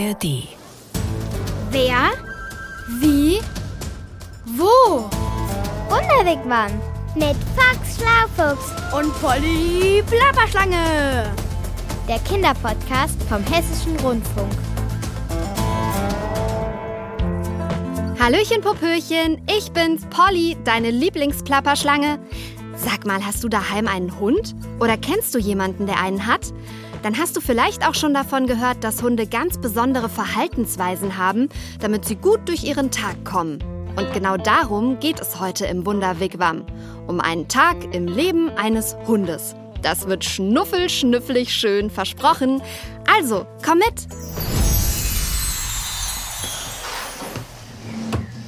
ARD. Wer? Wie? Wo? Wunderwegmann mit Fox Schlaufuchs Und Polly Plapperschlange. der Kinderpodcast vom Hessischen Rundfunk. Hallöchen, Popöchen, ich bin's, Polly, deine Lieblingsplapperschlange. Sag mal, hast du daheim einen Hund? Oder kennst du jemanden, der einen hat? Dann hast du vielleicht auch schon davon gehört, dass Hunde ganz besondere Verhaltensweisen haben, damit sie gut durch ihren Tag kommen. Und genau darum geht es heute im Wunderwigwam. Um einen Tag im Leben eines Hundes. Das wird schnuffel-schnüffelig schön versprochen. Also, komm mit!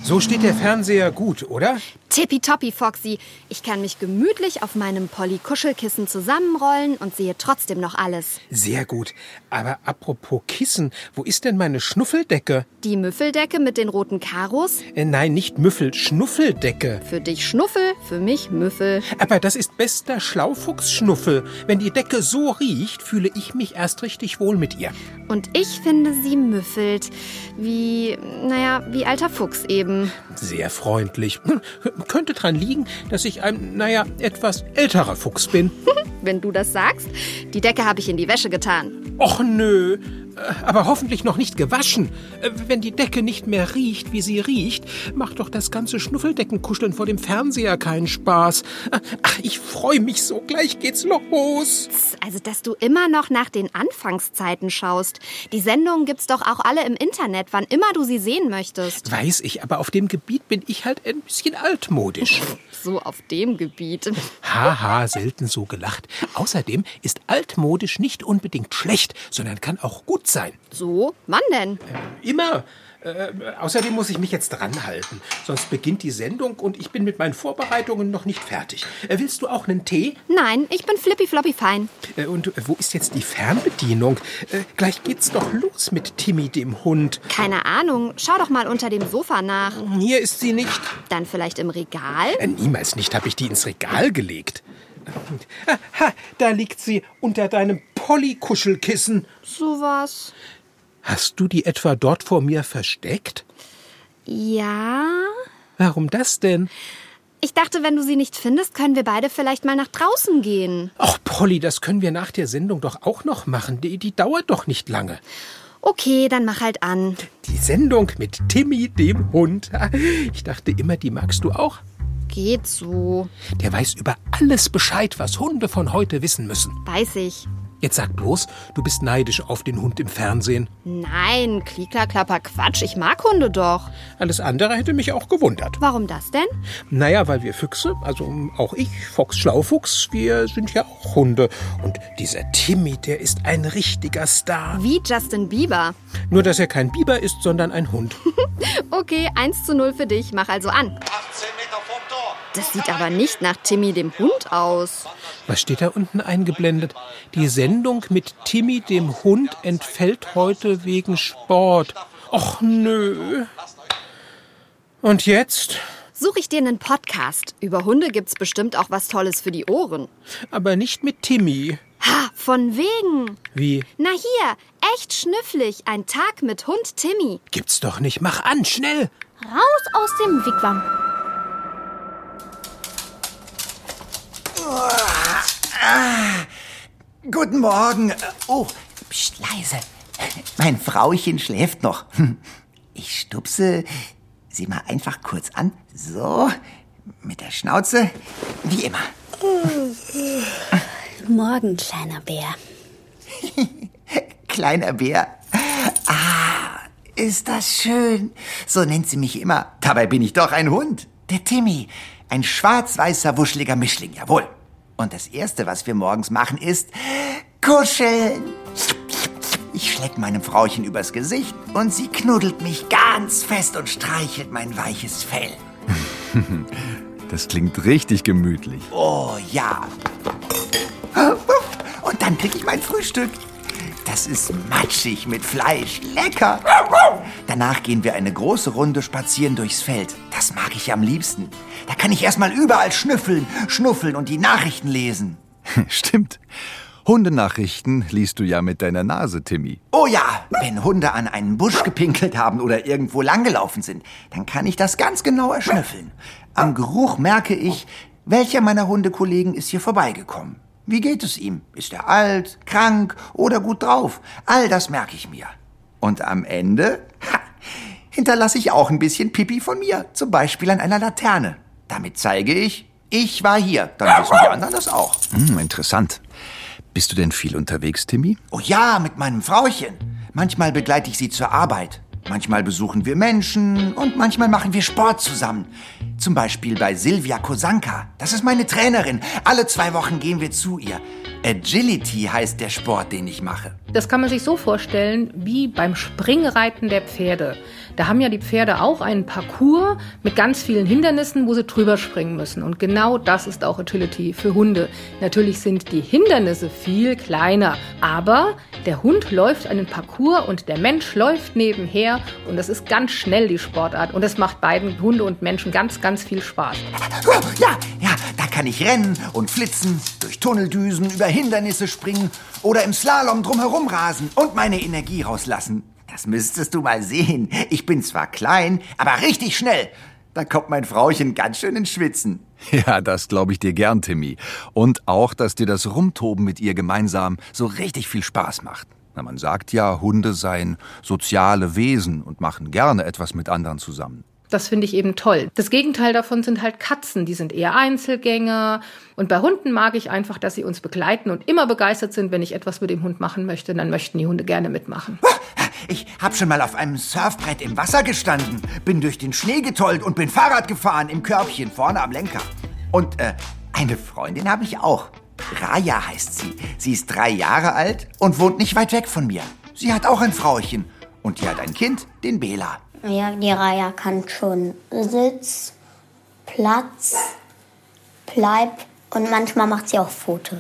So steht der Fernseher gut, oder? Tippitoppi, Foxy. Ich kann mich gemütlich auf meinem Polly-Kuschelkissen zusammenrollen und sehe trotzdem noch alles. Sehr gut. Aber apropos Kissen, wo ist denn meine Schnuffeldecke? Die Müffeldecke mit den roten Karos. Äh, nein, nicht Müffel, Schnuffeldecke. Für dich Schnuffel, für mich Müffel. Aber das ist bester Schlaufuchsschnuffel. Wenn die Decke so riecht, fühle ich mich erst richtig wohl mit ihr. Und ich finde, sie müffelt. Wie, naja, wie alter Fuchs eben. Sehr freundlich. Könnte dran liegen, dass ich ein, naja, etwas älterer Fuchs bin. Wenn du das sagst. Die Decke habe ich in die Wäsche getan. Och nö. Äh, Aber hoffentlich noch nicht gewaschen. Äh, Wenn die Decke nicht mehr riecht, wie sie riecht, macht doch das ganze Schnuffeldeckenkuscheln vor dem Fernseher keinen Spaß. Äh, Ach, ich freue mich so. Gleich geht's los. Also, dass du immer noch nach den Anfangszeiten schaust. Die Sendungen gibt's doch auch alle im Internet, wann immer du sie sehen möchtest. Weiß ich, aber auf dem Gebiet bin ich halt ein bisschen altmodisch. So auf dem Gebiet. Haha, selten so gelacht. Außerdem ist altmodisch nicht unbedingt schlecht, sondern kann auch gut sein. So? Wann denn? Immer. Äh, außerdem muss ich mich jetzt dranhalten, sonst beginnt die Sendung und ich bin mit meinen Vorbereitungen noch nicht fertig. Äh, willst du auch einen Tee? Nein, ich bin flippy floppy fein. Äh, und äh, wo ist jetzt die Fernbedienung? Äh, gleich geht's doch los mit Timmy, dem Hund. Keine Ahnung. Schau doch mal unter dem Sofa nach. Hier ist sie nicht. Dann vielleicht im Regal? Äh, niemals nicht habe ich die ins Regal gelegt. Ha, da liegt sie unter deinem Polly-Kuschelkissen. Sowas. Hast du die etwa dort vor mir versteckt? Ja. Warum das denn? Ich dachte, wenn du sie nicht findest, können wir beide vielleicht mal nach draußen gehen. Ach, Polly, das können wir nach der Sendung doch auch noch machen. Die, die dauert doch nicht lange. Okay, dann mach halt an. Die Sendung mit Timmy, dem Hund. Ich dachte immer, die magst du auch. Geht so. Der weiß über alles Bescheid, was Hunde von heute wissen müssen. Weiß ich. Jetzt sag bloß, du bist neidisch auf den Hund im Fernsehen. Nein, Kliekerklapper Quatsch. Ich mag Hunde doch. Alles andere hätte mich auch gewundert. Warum das denn? Naja, weil wir Füchse, also auch ich, Fox Schlaufuchs, wir sind ja auch Hunde. Und dieser Timmy, der ist ein richtiger Star. Wie Justin Bieber. Nur, dass er kein Biber ist, sondern ein Hund. Okay, 1 zu 0 für dich. Mach also an. 18 Meter vom Tor. Das sieht aber nicht nach Timmy dem Hund aus. Was steht da unten eingeblendet? Die Sendung mit Timmy, dem Hund, entfällt heute wegen Sport. Och nö. Und jetzt? Suche ich dir einen Podcast. Über Hunde gibt's bestimmt auch was Tolles für die Ohren. Aber nicht mit Timmy. Ha, von wegen. Wie? Na hier, echt schnüfflig. Ein Tag mit Hund Timmy. Gibt's doch nicht. Mach an, schnell. Raus aus dem Wigwam. Guten Morgen. Oh, pst, leise. Mein Frauchen schläft noch. Ich stupse sie mal einfach kurz an. So, mit der Schnauze, wie immer. Morgen, kleiner Bär. Kleiner Bär. Ah, ist das schön. So nennt sie mich immer. Dabei bin ich doch ein Hund. Der Timmy. Ein schwarz-weißer, wuscheliger Mischling, jawohl. Und das Erste, was wir morgens machen, ist kuscheln. Ich schleck meinem Frauchen übers Gesicht und sie knuddelt mich ganz fest und streichelt mein weiches Fell. Das klingt richtig gemütlich. Oh ja. Und dann krieg ich mein Frühstück. Das ist matschig mit Fleisch. Lecker. Danach gehen wir eine große Runde spazieren durchs Feld. Das mag ich am liebsten. Da kann ich erstmal überall schnüffeln, schnuffeln und die Nachrichten lesen. Stimmt. Hundenachrichten liest du ja mit deiner Nase, Timmy. Oh ja, wenn Hunde an einen Busch gepinkelt haben oder irgendwo langgelaufen sind, dann kann ich das ganz genau erschnüffeln. Am Geruch merke ich, welcher meiner Hundekollegen ist hier vorbeigekommen. Wie geht es ihm? Ist er alt, krank oder gut drauf? All das merke ich mir. Und am Ende ha, hinterlasse ich auch ein bisschen Pipi von mir, zum Beispiel an einer Laterne. Damit zeige ich, ich war hier. Dann wissen die anderen das auch. Hm, interessant. Bist du denn viel unterwegs, Timmy? Oh ja, mit meinem Frauchen. Manchmal begleite ich sie zur Arbeit. Manchmal besuchen wir Menschen und manchmal machen wir Sport zusammen. Zum Beispiel bei Silvia Kosanka. Das ist meine Trainerin. Alle zwei Wochen gehen wir zu ihr. Agility heißt der Sport, den ich mache. Das kann man sich so vorstellen wie beim Springreiten der Pferde. Da haben ja die Pferde auch einen Parcours mit ganz vielen Hindernissen, wo sie drüber springen müssen. Und genau das ist auch Agility für Hunde. Natürlich sind die Hindernisse viel kleiner, aber der Hund läuft einen Parcours und der Mensch läuft nebenher und das ist ganz schnell die Sportart und das macht beiden Hunde und Menschen ganz, ganz viel Spaß. Ja, ja, kann ich rennen und flitzen, durch Tunneldüsen, über Hindernisse springen oder im Slalom drumherum rasen und meine Energie rauslassen. Das müsstest du mal sehen. Ich bin zwar klein, aber richtig schnell. Da kommt mein Frauchen ganz schön ins Schwitzen. Ja, das glaube ich dir gern, Timmy. Und auch, dass dir das Rumtoben mit ihr gemeinsam so richtig viel Spaß macht. Na, man sagt ja, Hunde seien soziale Wesen und machen gerne etwas mit anderen zusammen. Das finde ich eben toll. Das Gegenteil davon sind halt Katzen, die sind eher Einzelgänger. Und bei Hunden mag ich einfach, dass sie uns begleiten und immer begeistert sind, wenn ich etwas mit dem Hund machen möchte, dann möchten die Hunde gerne mitmachen. Ich habe schon mal auf einem Surfbrett im Wasser gestanden, bin durch den Schnee getollt und bin Fahrrad gefahren im Körbchen vorne am Lenker. Und äh, eine Freundin habe ich auch. Raya heißt sie. Sie ist drei Jahre alt und wohnt nicht weit weg von mir. Sie hat auch ein Frauchen und die hat ein Kind, den Bela. Ja, die Raya kann schon Sitz, Platz, Bleib und manchmal macht sie auch Foto.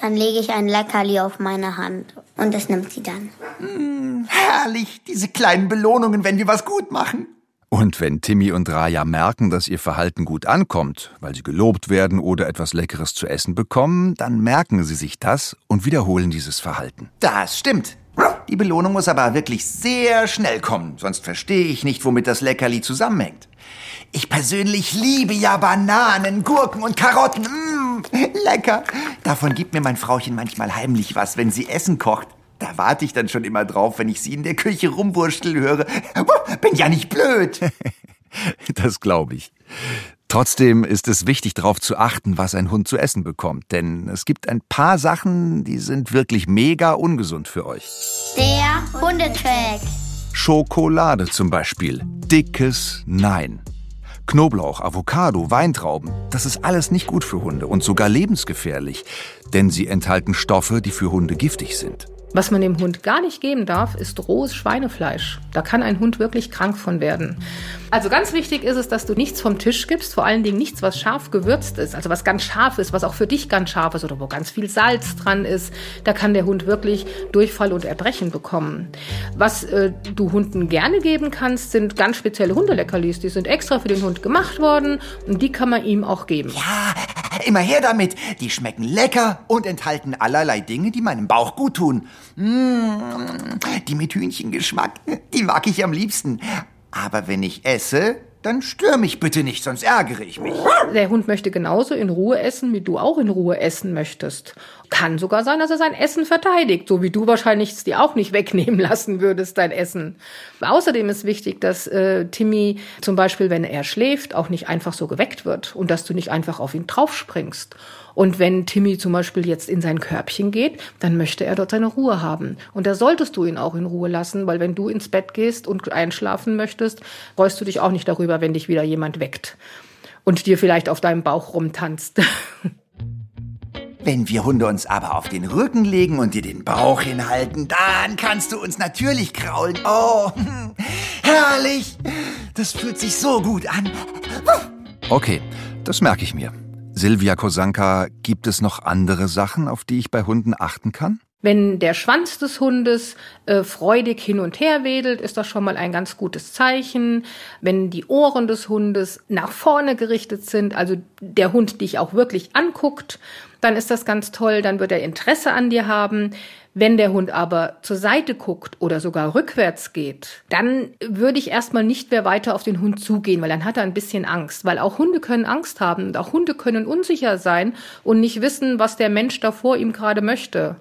Dann lege ich ein Leckerli auf meine Hand und das nimmt sie dann. Mm, herrlich, diese kleinen Belohnungen, wenn wir was gut machen. Und wenn Timmy und Raya merken, dass ihr Verhalten gut ankommt, weil sie gelobt werden oder etwas Leckeres zu essen bekommen, dann merken sie sich das und wiederholen dieses Verhalten. Das stimmt. Die Belohnung muss aber wirklich sehr schnell kommen, sonst verstehe ich nicht, womit das Leckerli zusammenhängt. Ich persönlich liebe ja Bananen, Gurken und Karotten. Mmh, lecker. Davon gibt mir mein Frauchen manchmal heimlich was, wenn sie Essen kocht. Da warte ich dann schon immer drauf, wenn ich sie in der Küche rumwurschteln höre. Bin ja nicht blöd. das glaube ich. Trotzdem ist es wichtig, darauf zu achten, was ein Hund zu essen bekommt. Denn es gibt ein paar Sachen, die sind wirklich mega ungesund für euch. Der Hundetrack. Schokolade zum Beispiel. Dickes Nein. Knoblauch, Avocado, Weintrauben, das ist alles nicht gut für Hunde und sogar lebensgefährlich, denn sie enthalten Stoffe, die für Hunde giftig sind. Was man dem Hund gar nicht geben darf, ist rohes Schweinefleisch. Da kann ein Hund wirklich krank von werden. Also ganz wichtig ist es, dass du nichts vom Tisch gibst, vor allen Dingen nichts, was scharf gewürzt ist, also was ganz scharf ist, was auch für dich ganz scharf ist oder wo ganz viel Salz dran ist. Da kann der Hund wirklich Durchfall und Erbrechen bekommen. Was äh, du Hunden gerne geben kannst, sind ganz spezielle Hundeleckerlis. Die sind extra für den Hund gemacht worden und die kann man ihm auch geben. Ja, immer her damit. Die schmecken lecker und enthalten allerlei Dinge, die meinem Bauch gut tun. Mmh, die mit Hühnchengeschmack, die mag ich am liebsten. Aber wenn ich esse, dann stör mich bitte nicht, sonst ärgere ich mich. Der Hund möchte genauso in Ruhe essen, wie du auch in Ruhe essen möchtest. Kann sogar sein, dass er sein Essen verteidigt, so wie du wahrscheinlich es dir auch nicht wegnehmen lassen würdest, dein Essen. Außerdem ist wichtig, dass äh, Timmy zum Beispiel, wenn er schläft, auch nicht einfach so geweckt wird und dass du nicht einfach auf ihn draufspringst. Und wenn Timmy zum Beispiel jetzt in sein Körbchen geht, dann möchte er dort seine Ruhe haben. Und da solltest du ihn auch in Ruhe lassen, weil wenn du ins Bett gehst und einschlafen möchtest, freust du dich auch nicht darüber, wenn dich wieder jemand weckt und dir vielleicht auf deinem Bauch rumtanzt. Wenn wir Hunde uns aber auf den Rücken legen und dir den Bauch hinhalten, dann kannst du uns natürlich kraulen. Oh, herrlich. Das fühlt sich so gut an. Okay, das merke ich mir. Silvia Kosanka, gibt es noch andere Sachen, auf die ich bei Hunden achten kann? Wenn der Schwanz des Hundes äh, freudig hin und her wedelt, ist das schon mal ein ganz gutes Zeichen. Wenn die Ohren des Hundes nach vorne gerichtet sind, also der Hund dich auch wirklich anguckt, dann ist das ganz toll, dann wird er Interesse an dir haben. Wenn der Hund aber zur Seite guckt oder sogar rückwärts geht, dann würde ich erstmal nicht mehr weiter auf den Hund zugehen, weil dann hat er ein bisschen Angst. Weil auch Hunde können Angst haben und auch Hunde können unsicher sein und nicht wissen, was der Mensch da vor ihm gerade möchte.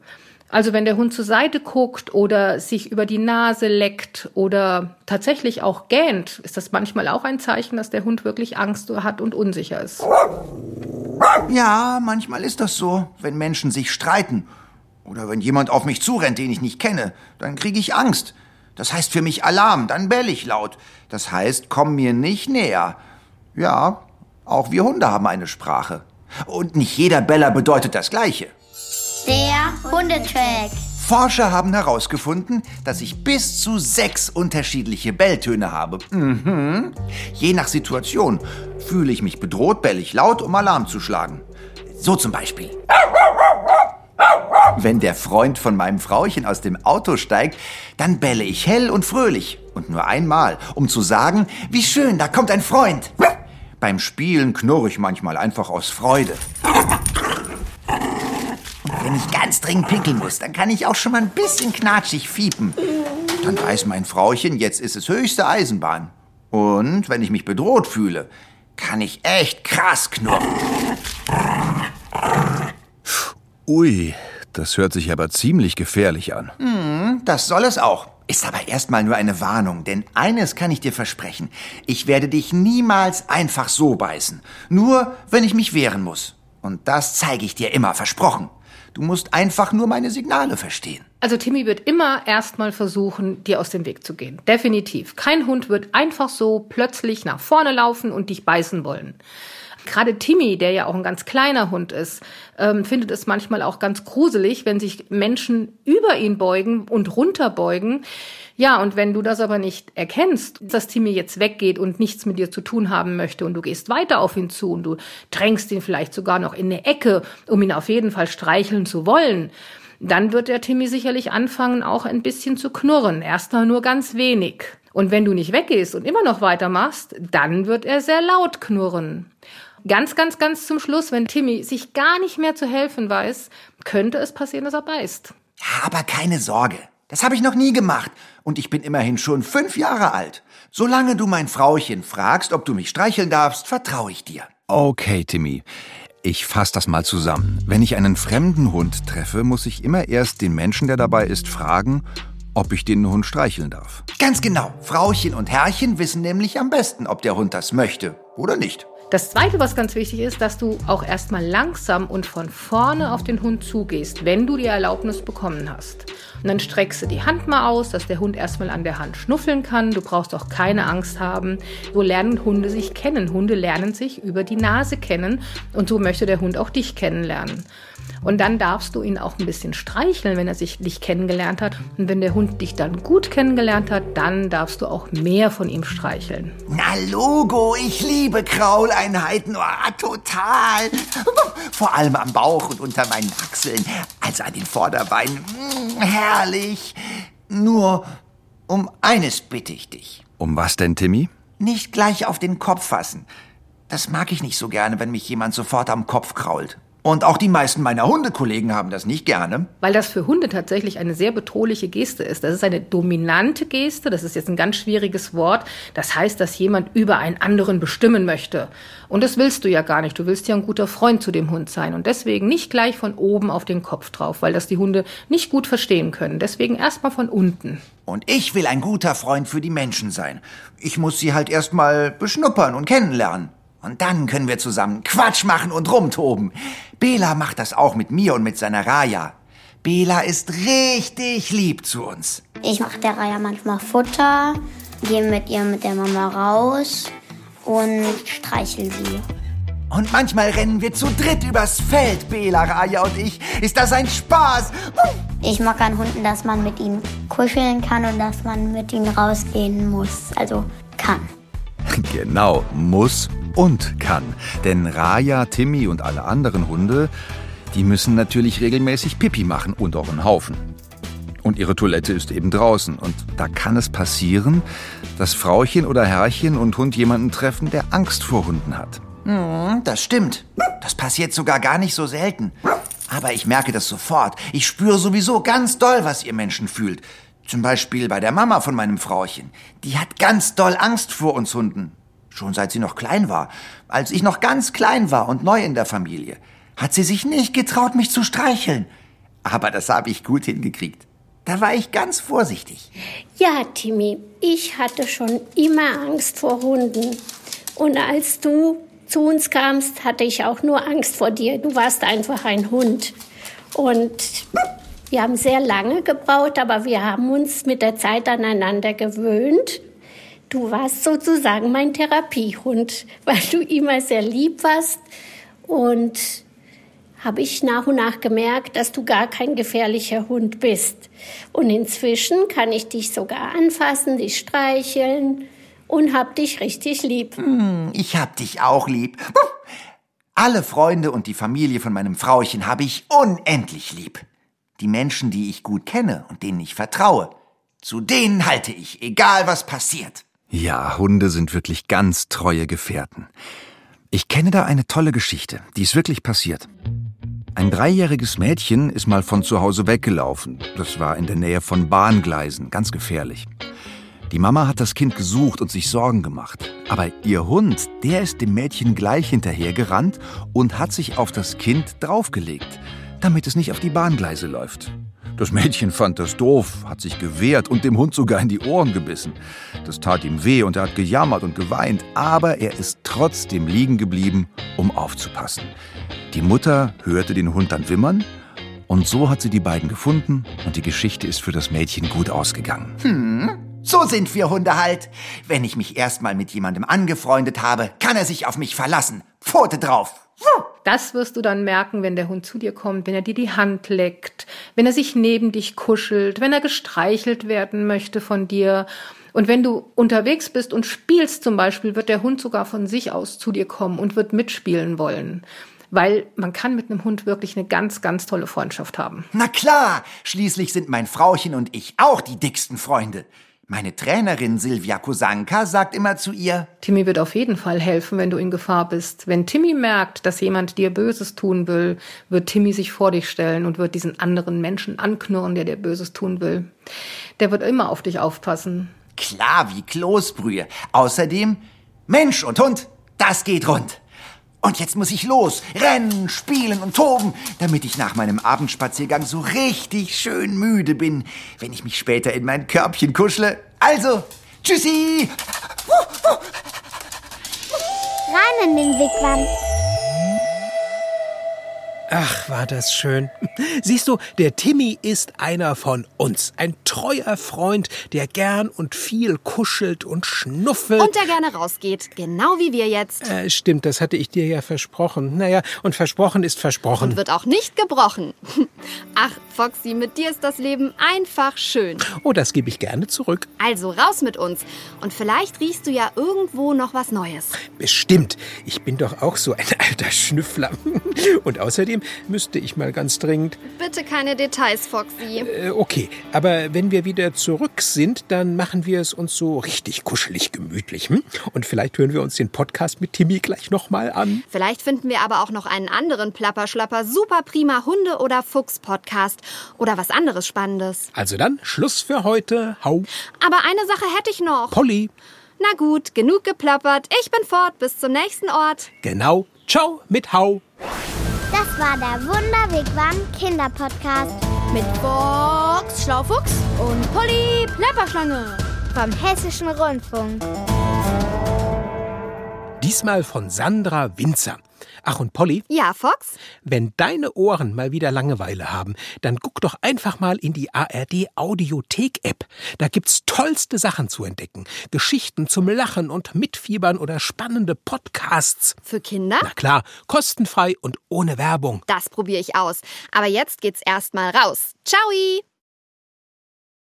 Also wenn der Hund zur Seite guckt oder sich über die Nase leckt oder tatsächlich auch gähnt, ist das manchmal auch ein Zeichen, dass der Hund wirklich Angst hat und unsicher ist. Ja, manchmal ist das so, wenn Menschen sich streiten oder wenn jemand auf mich zurennt, den ich nicht kenne, dann kriege ich Angst. Das heißt für mich Alarm, dann bell ich laut. Das heißt, komm mir nicht näher. Ja, auch wir Hunde haben eine Sprache. Und nicht jeder Beller bedeutet das Gleiche. Der Hundetrack. Forscher haben herausgefunden, dass ich bis zu sechs unterschiedliche Belltöne habe. Mhm. Je nach Situation fühle ich mich bedroht, bell ich laut, um Alarm zu schlagen. So zum Beispiel. Wenn der Freund von meinem Frauchen aus dem Auto steigt, dann belle ich hell und fröhlich. Und nur einmal, um zu sagen, wie schön, da kommt ein Freund. Beim Spielen knurre ich manchmal einfach aus Freude. Wenn ich ganz dringend pinkeln muss, dann kann ich auch schon mal ein bisschen knatschig fiepen. Dann weiß mein Frauchen, jetzt ist es höchste Eisenbahn. Und wenn ich mich bedroht fühle, kann ich echt krass knurren. Ui, das hört sich aber ziemlich gefährlich an. Hm, das soll es auch. Ist aber erstmal nur eine Warnung, denn eines kann ich dir versprechen. Ich werde dich niemals einfach so beißen. Nur, wenn ich mich wehren muss. Und das zeige ich dir immer, versprochen. Du musst einfach nur meine Signale verstehen. Also Timmy wird immer erstmal versuchen, dir aus dem Weg zu gehen. Definitiv. Kein Hund wird einfach so plötzlich nach vorne laufen und dich beißen wollen. Gerade Timmy, der ja auch ein ganz kleiner Hund ist, ähm, findet es manchmal auch ganz gruselig, wenn sich Menschen über ihn beugen und runterbeugen. Ja, und wenn du das aber nicht erkennst, dass Timmy jetzt weggeht und nichts mit dir zu tun haben möchte und du gehst weiter auf ihn zu und du drängst ihn vielleicht sogar noch in eine Ecke, um ihn auf jeden Fall streicheln zu wollen, dann wird der Timmy sicherlich anfangen, auch ein bisschen zu knurren. Erstmal nur ganz wenig. Und wenn du nicht weggehst und immer noch weitermachst, dann wird er sehr laut knurren. Ganz, ganz, ganz zum Schluss, wenn Timmy sich gar nicht mehr zu helfen weiß, könnte es passieren, dass er beißt. Ja, aber keine Sorge. Das habe ich noch nie gemacht. Und ich bin immerhin schon fünf Jahre alt. Solange du mein Frauchen fragst, ob du mich streicheln darfst, vertraue ich dir. Okay, Timmy. Ich fasse das mal zusammen. Wenn ich einen fremden Hund treffe, muss ich immer erst den Menschen, der dabei ist, fragen, ob ich den Hund streicheln darf. Ganz genau. Frauchen und Herrchen wissen nämlich am besten, ob der Hund das möchte oder nicht. Das Zweite, was ganz wichtig ist, dass du auch erstmal langsam und von vorne auf den Hund zugehst, wenn du die Erlaubnis bekommen hast. Und dann streckst du die Hand mal aus, dass der Hund erstmal an der Hand schnuffeln kann. Du brauchst auch keine Angst haben. So lernen Hunde sich kennen. Hunde lernen sich über die Nase kennen und so möchte der Hund auch dich kennenlernen. Und dann darfst du ihn auch ein bisschen streicheln, wenn er sich dich kennengelernt hat. Und wenn der Hund dich dann gut kennengelernt hat, dann darfst du auch mehr von ihm streicheln. Na Logo, ich liebe Krauleinheiten. Oh, total. Vor allem am Bauch und unter meinen Achseln, also an den Vorderbeinen. Mm, herrlich. Nur um eines bitte ich dich. Um was denn, Timmy? Nicht gleich auf den Kopf fassen. Das mag ich nicht so gerne, wenn mich jemand sofort am Kopf krault. Und auch die meisten meiner Hundekollegen haben das nicht gerne. Weil das für Hunde tatsächlich eine sehr bedrohliche Geste ist. Das ist eine dominante Geste, das ist jetzt ein ganz schwieriges Wort. Das heißt, dass jemand über einen anderen bestimmen möchte. Und das willst du ja gar nicht. Du willst ja ein guter Freund zu dem Hund sein. Und deswegen nicht gleich von oben auf den Kopf drauf, weil das die Hunde nicht gut verstehen können. Deswegen erstmal von unten. Und ich will ein guter Freund für die Menschen sein. Ich muss sie halt erstmal beschnuppern und kennenlernen. Und dann können wir zusammen Quatsch machen und rumtoben. Bela macht das auch mit mir und mit seiner Raya. Bela ist richtig lieb zu uns. Ich mache der Raya manchmal Futter, gehe mit ihr mit der Mama raus und streichel sie. Und manchmal rennen wir zu dritt übers Feld, Bela, Raya und ich. Ist das ein Spaß? Ich mag an Hunden, dass man mit ihnen kuscheln kann und dass man mit ihnen rausgehen muss. Also kann. Genau, muss und kann. Denn Raya, Timmy und alle anderen Hunde, die müssen natürlich regelmäßig Pipi machen und auch einen Haufen. Und ihre Toilette ist eben draußen. Und da kann es passieren, dass Frauchen oder Herrchen und Hund jemanden treffen, der Angst vor Hunden hat. Hm, das stimmt. Das passiert sogar gar nicht so selten. Aber ich merke das sofort. Ich spüre sowieso ganz doll, was ihr Menschen fühlt. Zum Beispiel bei der Mama von meinem Frauchen. Die hat ganz doll Angst vor uns Hunden. Schon seit sie noch klein war. Als ich noch ganz klein war und neu in der Familie, hat sie sich nicht getraut, mich zu streicheln. Aber das habe ich gut hingekriegt. Da war ich ganz vorsichtig. Ja, Timmy, ich hatte schon immer Angst vor Hunden. Und als du zu uns kamst, hatte ich auch nur Angst vor dir. Du warst einfach ein Hund. Und wir haben sehr lange gebraucht, aber wir haben uns mit der Zeit aneinander gewöhnt. Du warst sozusagen mein Therapiehund, weil du immer sehr lieb warst und habe ich nach und nach gemerkt, dass du gar kein gefährlicher Hund bist. Und inzwischen kann ich dich sogar anfassen, dich streicheln und hab dich richtig lieb. Hm, ich hab dich auch lieb. Alle Freunde und die Familie von meinem Frauchen habe ich unendlich lieb. Die Menschen, die ich gut kenne und denen ich vertraue, zu denen halte ich, egal was passiert. Ja, Hunde sind wirklich ganz treue Gefährten. Ich kenne da eine tolle Geschichte, die ist wirklich passiert. Ein dreijähriges Mädchen ist mal von zu Hause weggelaufen. Das war in der Nähe von Bahngleisen, ganz gefährlich. Die Mama hat das Kind gesucht und sich Sorgen gemacht. Aber ihr Hund, der ist dem Mädchen gleich hinterhergerannt und hat sich auf das Kind draufgelegt, damit es nicht auf die Bahngleise läuft. Das Mädchen fand das doof, hat sich gewehrt und dem Hund sogar in die Ohren gebissen. Das tat ihm weh und er hat gejammert und geweint, aber er ist trotzdem liegen geblieben, um aufzupassen. Die Mutter hörte den Hund dann wimmern und so hat sie die beiden gefunden und die Geschichte ist für das Mädchen gut ausgegangen. Hm, so sind wir Hunde halt. Wenn ich mich erstmal mit jemandem angefreundet habe, kann er sich auf mich verlassen. Pfote drauf. Das wirst du dann merken, wenn der Hund zu dir kommt, wenn er dir die Hand leckt, wenn er sich neben dich kuschelt, wenn er gestreichelt werden möchte von dir. Und wenn du unterwegs bist und spielst zum Beispiel, wird der Hund sogar von sich aus zu dir kommen und wird mitspielen wollen weil man kann mit einem Hund wirklich eine ganz, ganz tolle Freundschaft haben. Na klar, schließlich sind mein Frauchen und ich auch die dicksten Freunde. Meine Trainerin Silvia Kosanka sagt immer zu ihr, Timmy wird auf jeden Fall helfen, wenn du in Gefahr bist. Wenn Timmy merkt, dass jemand dir Böses tun will, wird Timmy sich vor dich stellen und wird diesen anderen Menschen anknurren, der dir Böses tun will. Der wird immer auf dich aufpassen. Klar wie Kloßbrühe. Außerdem, Mensch und Hund, das geht rund. Und jetzt muss ich los, rennen, spielen und toben, damit ich nach meinem Abendspaziergang so richtig schön müde bin, wenn ich mich später in mein Körbchen kuschle. Also, tschüssi! Rein in den Wigwam. Ach, war das schön. Siehst du, der Timmy ist einer von uns. Ein treuer Freund, der gern und viel kuschelt und schnuffelt. Und der gerne rausgeht. Genau wie wir jetzt. Äh, stimmt, das hatte ich dir ja versprochen. Naja, und versprochen ist versprochen. Und wird auch nicht gebrochen. Ach, Foxy, mit dir ist das Leben einfach schön. Oh, das gebe ich gerne zurück. Also raus mit uns. Und vielleicht riechst du ja irgendwo noch was Neues. Bestimmt. Ich bin doch auch so ein alter Schnüffler. Und außerdem müsste ich mal ganz dringend. Bitte keine Details, Foxy. Äh, okay, aber wenn wir wieder zurück sind, dann machen wir es uns so richtig kuschelig gemütlich. Hm? Und vielleicht hören wir uns den Podcast mit Timmy gleich nochmal an. Vielleicht finden wir aber auch noch einen anderen Plapperschlapper, super prima Hunde- oder Fuchs-Podcast oder was anderes Spannendes. Also dann, Schluss für heute. Hau. Aber eine Sache hätte ich noch. Polly. Na gut, genug geplappert. Ich bin fort. Bis zum nächsten Ort. Genau. Ciao mit Hau. Das war der Wunderwegwam Kinderpodcast Mit Box Schlaufuchs und Polly Plapperschlange. vom Hessischen Rundfunk. Diesmal von Sandra Winzer. Ach und Polly, Ja, Fox? wenn deine Ohren mal wieder Langeweile haben, dann guck doch einfach mal in die ARD Audiothek App. Da gibt's tollste Sachen zu entdecken. Geschichten zum Lachen und Mitfiebern oder spannende Podcasts. Für Kinder? Na klar, kostenfrei und ohne Werbung. Das probiere ich aus. Aber jetzt geht's erstmal raus. Ciao!